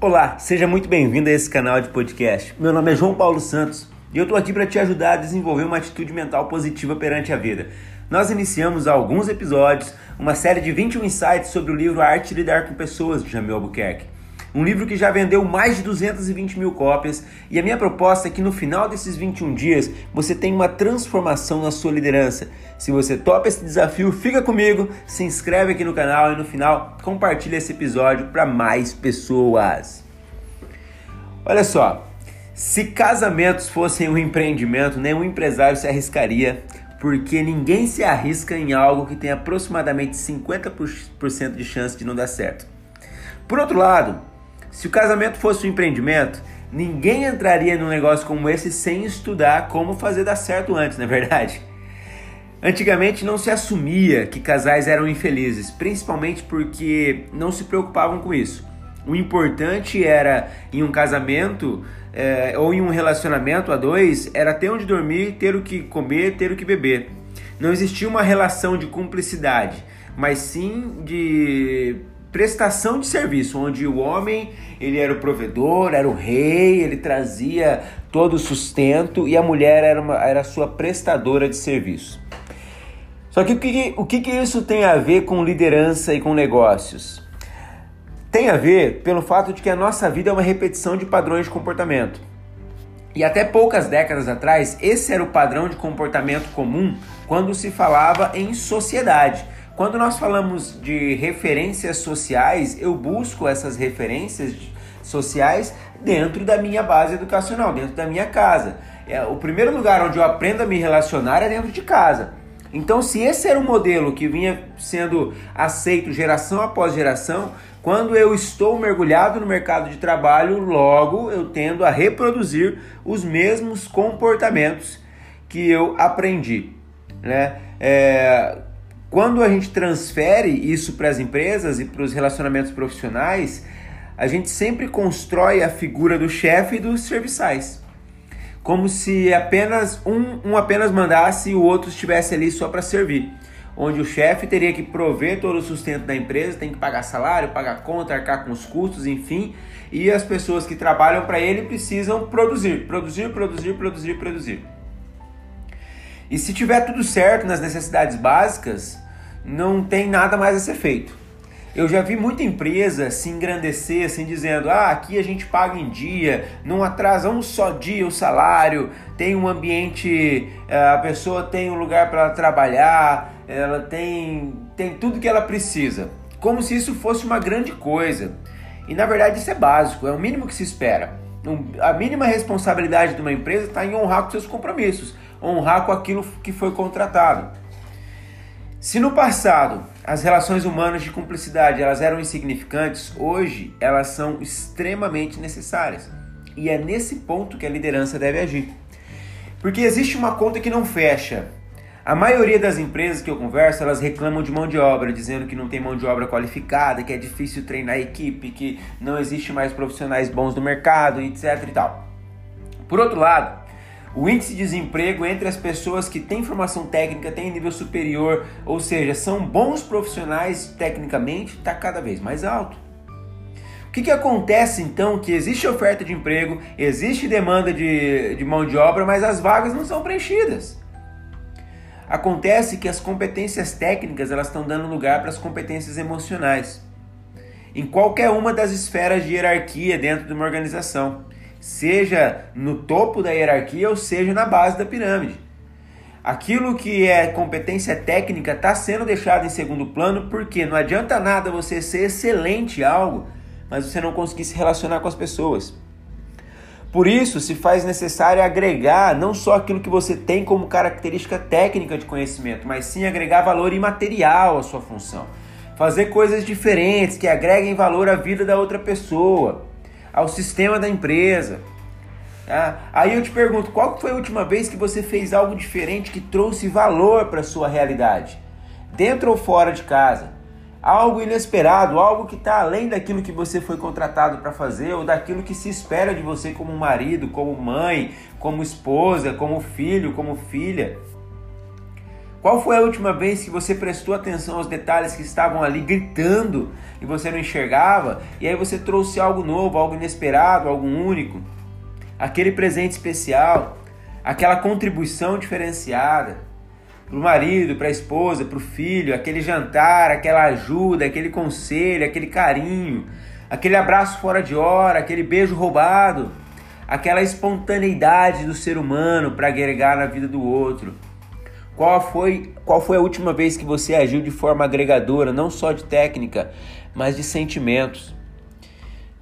Olá, seja muito bem-vindo a esse canal de podcast. Meu nome é João Paulo Santos e eu estou aqui para te ajudar a desenvolver uma atitude mental positiva perante a vida. Nós iniciamos há alguns episódios uma série de 21 insights sobre o livro Arte de Lidar com Pessoas, de Jamil Albuquerque. Um livro que já vendeu mais de 220 mil cópias e a minha proposta é que no final desses 21 dias você tenha uma transformação na sua liderança. Se você topa esse desafio, fica comigo, se inscreve aqui no canal e no final compartilha esse episódio para mais pessoas. Olha só, se casamentos fossem um empreendimento, nenhum empresário se arriscaria, porque ninguém se arrisca em algo que tem aproximadamente 50% de chance de não dar certo. Por outro lado, se o casamento fosse um empreendimento, ninguém entraria num negócio como esse sem estudar como fazer dar certo antes, não é verdade? Antigamente não se assumia que casais eram infelizes, principalmente porque não se preocupavam com isso. O importante era em um casamento é, ou em um relacionamento a dois era ter onde dormir, ter o que comer, ter o que beber. Não existia uma relação de cumplicidade, mas sim de prestação de serviço, onde o homem ele era o provedor, era o rei, ele trazia todo o sustento e a mulher era, uma, era sua prestadora de serviço. Só que o que, o que, que isso tem a ver com liderança e com negócios? Tem a ver pelo fato de que a nossa vida é uma repetição de padrões de comportamento. E até poucas décadas atrás, esse era o padrão de comportamento comum quando se falava em sociedade. Quando nós falamos de referências sociais, eu busco essas referências sociais dentro da minha base educacional, dentro da minha casa. É, o primeiro lugar onde eu aprendo a me relacionar é dentro de casa. Então, se esse era o modelo que vinha sendo aceito geração após geração, quando eu estou mergulhado no mercado de trabalho, logo eu tendo a reproduzir os mesmos comportamentos que eu aprendi. Né? É, quando a gente transfere isso para as empresas e para os relacionamentos profissionais, a gente sempre constrói a figura do chefe e dos serviçais. Como se apenas um, um apenas mandasse e o outro estivesse ali só para servir. Onde o chefe teria que prover todo o sustento da empresa, tem que pagar salário, pagar conta, arcar com os custos, enfim. E as pessoas que trabalham para ele precisam produzir, produzir, produzir, produzir, produzir. E se tiver tudo certo nas necessidades básicas, não tem nada mais a ser feito. Eu já vi muita empresa se engrandecer assim, dizendo: ah, aqui a gente paga em dia, não atrasa um só dia o salário, tem um ambiente, eh, a pessoa tem um lugar para trabalhar, ela tem, tem tudo que ela precisa. Como se isso fosse uma grande coisa. E na verdade isso é básico, é o mínimo que se espera. A mínima responsabilidade de uma empresa está em honrar com seus compromissos honrar com aquilo que foi contratado. Se no passado as relações humanas de cumplicidade elas eram insignificantes, hoje elas são extremamente necessárias. E é nesse ponto que a liderança deve agir. Porque existe uma conta que não fecha. A maioria das empresas que eu converso, elas reclamam de mão de obra, dizendo que não tem mão de obra qualificada, que é difícil treinar a equipe, que não existe mais profissionais bons no mercado, etc e tal. Por outro lado, o índice de desemprego entre as pessoas que têm formação técnica, têm nível superior, ou seja, são bons profissionais tecnicamente, está cada vez mais alto. O que, que acontece então? Que existe oferta de emprego, existe demanda de, de mão de obra, mas as vagas não são preenchidas. Acontece que as competências técnicas elas estão dando lugar para as competências emocionais. Em qualquer uma das esferas de hierarquia dentro de uma organização seja no topo da hierarquia ou seja na base da pirâmide. Aquilo que é competência técnica está sendo deixado em segundo plano porque não adianta nada você ser excelente em algo, mas você não conseguir se relacionar com as pessoas. Por isso, se faz necessário agregar não só aquilo que você tem como característica técnica de conhecimento, mas sim agregar valor imaterial à sua função. Fazer coisas diferentes que agreguem valor à vida da outra pessoa ao sistema da empresa. Tá? Aí eu te pergunto, qual foi a última vez que você fez algo diferente que trouxe valor para sua realidade? Dentro ou fora de casa? Algo inesperado, algo que está além daquilo que você foi contratado para fazer ou daquilo que se espera de você como marido, como mãe, como esposa, como filho, como filha. Qual foi a última vez que você prestou atenção aos detalhes que estavam ali gritando e você não enxergava? E aí você trouxe algo novo, algo inesperado, algo único? Aquele presente especial, aquela contribuição diferenciada? Para o marido, para a esposa, para o filho, aquele jantar, aquela ajuda, aquele conselho, aquele carinho, aquele abraço fora de hora, aquele beijo roubado, aquela espontaneidade do ser humano para agregar na vida do outro qual foi, qual foi a última vez que você agiu de forma agregadora, não só de técnica, mas de sentimentos?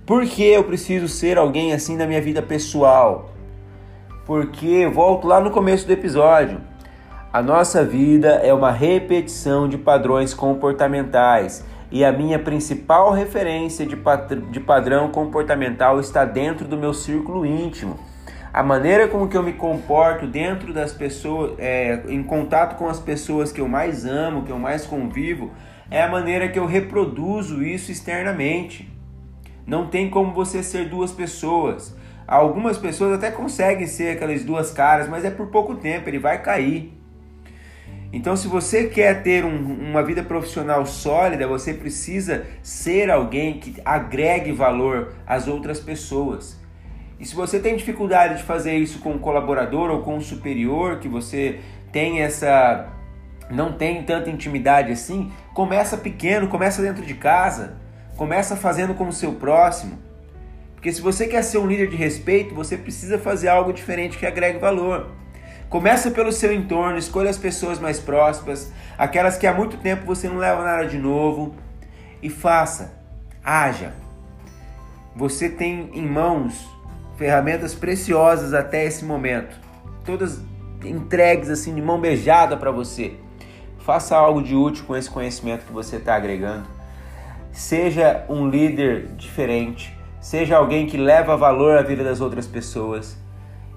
Por que eu preciso ser alguém assim na minha vida pessoal? Porque, volto lá no começo do episódio, a nossa vida é uma repetição de padrões comportamentais e a minha principal referência de, de padrão comportamental está dentro do meu círculo íntimo a maneira como que eu me comporto dentro das pessoas, é, em contato com as pessoas que eu mais amo, que eu mais convivo, é a maneira que eu reproduzo isso externamente. Não tem como você ser duas pessoas. Algumas pessoas até conseguem ser aquelas duas caras, mas é por pouco tempo, ele vai cair. Então, se você quer ter um, uma vida profissional sólida, você precisa ser alguém que agregue valor às outras pessoas. E se você tem dificuldade de fazer isso com um colaborador ou com um superior, que você tem essa não tem tanta intimidade assim, começa pequeno, começa dentro de casa, começa fazendo com o seu próximo. Porque se você quer ser um líder de respeito, você precisa fazer algo diferente que agregue valor. Começa pelo seu entorno, escolha as pessoas mais próximas, aquelas que há muito tempo você não leva nada de novo e faça, haja. Você tem em mãos ferramentas preciosas até esse momento, todas entregues assim de mão beijada para você. Faça algo de útil com esse conhecimento que você está agregando. Seja um líder diferente, seja alguém que leva valor à vida das outras pessoas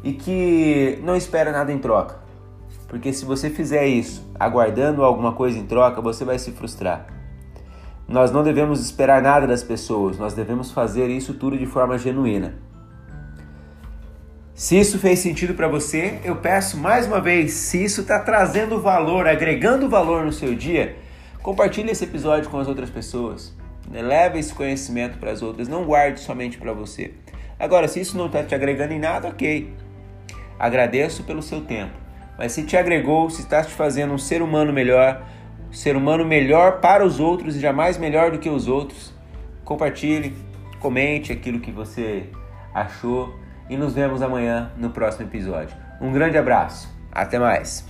e que não espera nada em troca. Porque se você fizer isso aguardando alguma coisa em troca, você vai se frustrar. Nós não devemos esperar nada das pessoas, nós devemos fazer isso tudo de forma genuína. Se isso fez sentido para você, eu peço mais uma vez, se isso está trazendo valor, agregando valor no seu dia, compartilhe esse episódio com as outras pessoas. Né? Leve esse conhecimento para as outras, não guarde somente para você. Agora, se isso não está te agregando em nada, ok. Agradeço pelo seu tempo. Mas se te agregou, se está te fazendo um ser humano melhor, um ser humano melhor para os outros e jamais melhor do que os outros, compartilhe, comente aquilo que você achou e nos vemos amanhã no próximo episódio. Um grande abraço, até mais!